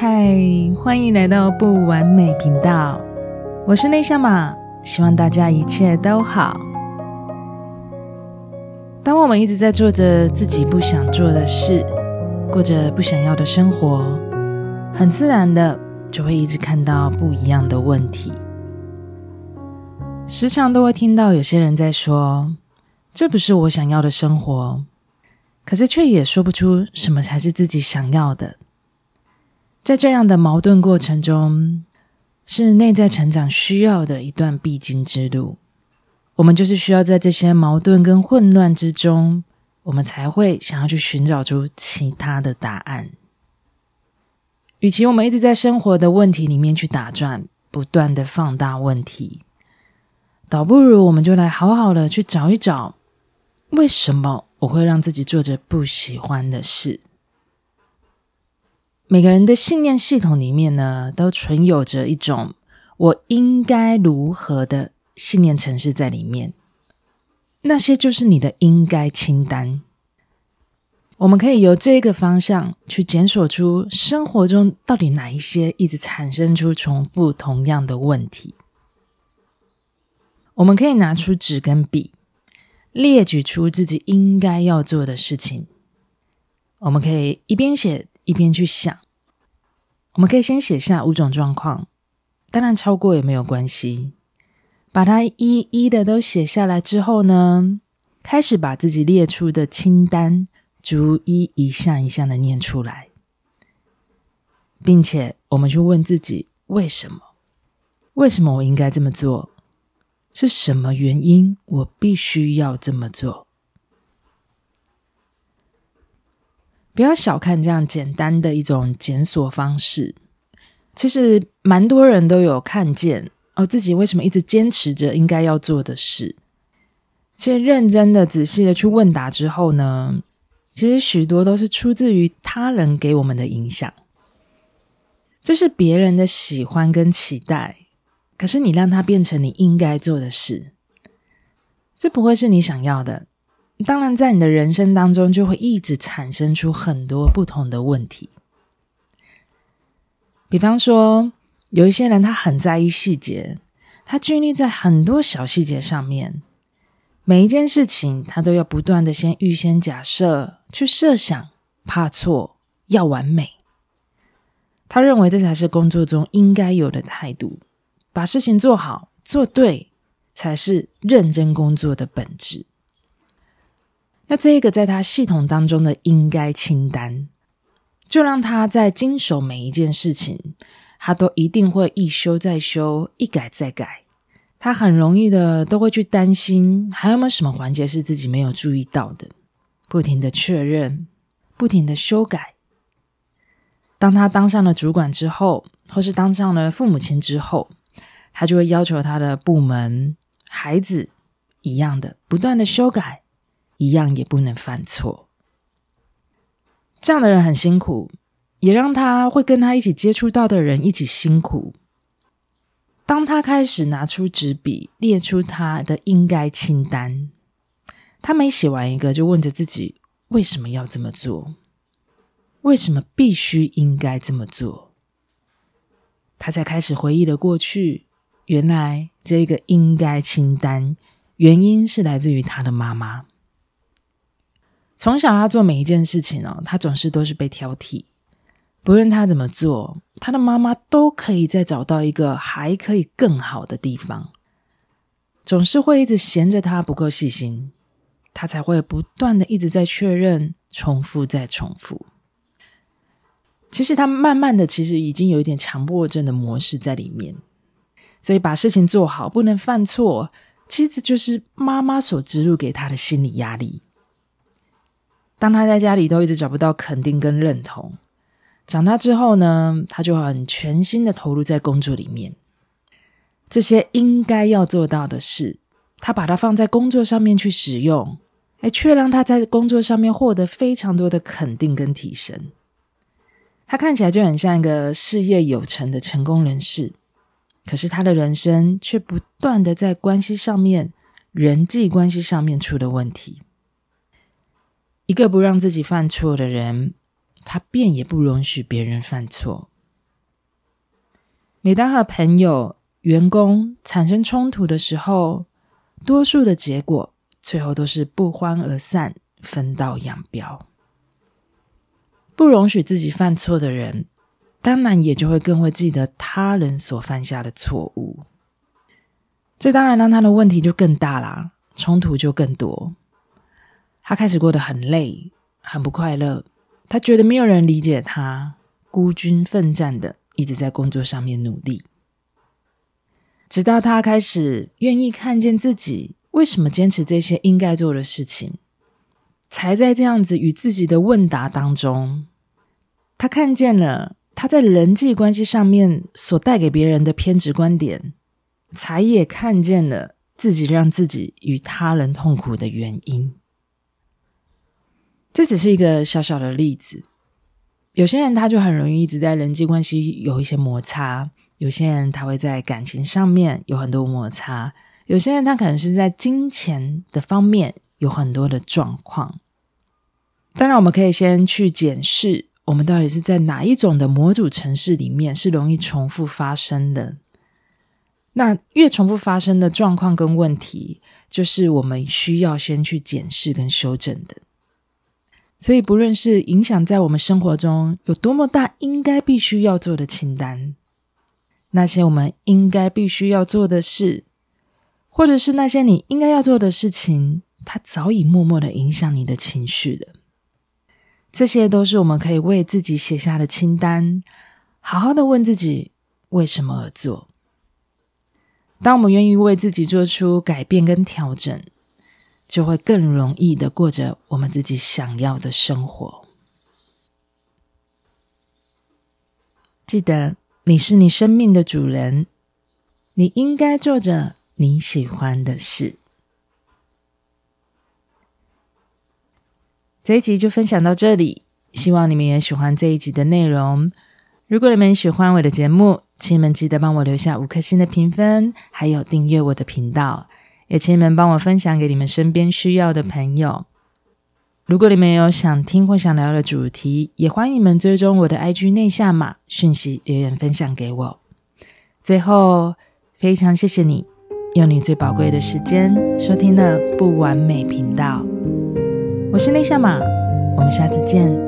嗨，欢迎来到不完美频道，我是内向马，希望大家一切都好。当我们一直在做着自己不想做的事，过着不想要的生活，很自然的就会一直看到不一样的问题。时常都会听到有些人在说：“这不是我想要的生活。”可是却也说不出什么才是自己想要的。在这样的矛盾过程中，是内在成长需要的一段必经之路。我们就是需要在这些矛盾跟混乱之中，我们才会想要去寻找出其他的答案。与其我们一直在生活的问题里面去打转，不断的放大问题，倒不如我们就来好好的去找一找，为什么我会让自己做着不喜欢的事。每个人的信念系统里面呢，都存有着一种我应该如何的信念程式在里面。那些就是你的应该清单。我们可以由这个方向去检索出生活中到底哪一些一直产生出重复同样的问题。我们可以拿出纸跟笔，列举出自己应该要做的事情。我们可以一边写。一边去想，我们可以先写下五种状况，当然超过也没有关系。把它一一的都写下来之后呢，开始把自己列出的清单逐一一项一项的念出来，并且我们去问自己为什么？为什么我应该这么做？是什么原因我必须要这么做？不要小看这样简单的一种检索方式，其实蛮多人都有看见哦，自己为什么一直坚持着应该要做的事。其实认真的、仔细的去问答之后呢，其实许多都是出自于他人给我们的影响，这是别人的喜欢跟期待，可是你让它变成你应该做的事，这不会是你想要的。当然，在你的人生当中，就会一直产生出很多不同的问题。比方说，有一些人他很在意细节，他拘泥在很多小细节上面，每一件事情他都要不断的先预先假设、去设想，怕错，要完美。他认为这才是工作中应该有的态度，把事情做好、做对，才是认真工作的本质。那这个在他系统当中的应该清单，就让他在经手每一件事情，他都一定会一修再修，一改再改。他很容易的都会去担心，还有没有什么环节是自己没有注意到的，不停的确认，不停的修改。当他当上了主管之后，或是当上了父母亲之后，他就会要求他的部门、孩子一样的，不断的修改。一样也不能犯错，这样的人很辛苦，也让他会跟他一起接触到的人一起辛苦。当他开始拿出纸笔，列出他的应该清单，他每写完一个，就问着自己为什么要这么做？为什么必须应该这么做？他才开始回忆了过去，原来这个应该清单原因是来自于他的妈妈。从小，他做每一件事情哦，他总是都是被挑剔。不论他怎么做，他的妈妈都可以再找到一个还可以更好的地方，总是会一直嫌着他不够细心，他才会不断的一直在确认、重复再重复。其实他慢慢的，其实已经有一点强迫症的模式在里面，所以把事情做好，不能犯错，其实就是妈妈所植入给他的心理压力。当他在家里都一直找不到肯定跟认同，长大之后呢，他就很全心的投入在工作里面。这些应该要做到的事，他把它放在工作上面去使用，哎，却让他在工作上面获得非常多的肯定跟提升。他看起来就很像一个事业有成的成功人士，可是他的人生却不断的在关系上面、人际关系上面出了问题。一个不让自己犯错的人，他便也不容许别人犯错。每当和朋友、员工产生冲突的时候，多数的结果最后都是不欢而散，分道扬镳。不容许自己犯错的人，当然也就会更会记得他人所犯下的错误。这当然让他的问题就更大啦，冲突就更多。他开始过得很累，很不快乐。他觉得没有人理解他，孤军奋战的一直在工作上面努力。直到他开始愿意看见自己为什么坚持这些应该做的事情，才在这样子与自己的问答当中，他看见了他在人际关系上面所带给别人的偏执观点，才也看见了自己让自己与他人痛苦的原因。这只是一个小小的例子。有些人他就很容易一直在人际关系有一些摩擦。有些人他会在感情上面有很多摩擦，有些人他可能是在金钱的方面有很多的状况。当然，我们可以先去检视我们到底是在哪一种的模组城市里面是容易重复发生的。那越重复发生的状况跟问题，就是我们需要先去检视跟修正的。所以，不论是影响在我们生活中有多么大，应该必须要做的清单。那些我们应该必须要做的事，或者是那些你应该要做的事情，它早已默默的影响你的情绪了。这些都是我们可以为自己写下的清单，好好的问自己为什么而做。当我们愿意为自己做出改变跟调整，就会更容易的过着我们自己想要的生活。记得。你是你生命的主人，你应该做着你喜欢的事。这一集就分享到这里，希望你们也喜欢这一集的内容。如果你们喜欢我的节目，请你们记得帮我留下五颗星的评分，还有订阅我的频道，也请你们帮我分享给你们身边需要的朋友。如果你们有想听或想聊的主题，也欢迎你们追踪我的 IG 内夏玛讯息留言分享给我。最后，非常谢谢你用你最宝贵的时间收听了不完美频道。我是内夏玛，我们下次见。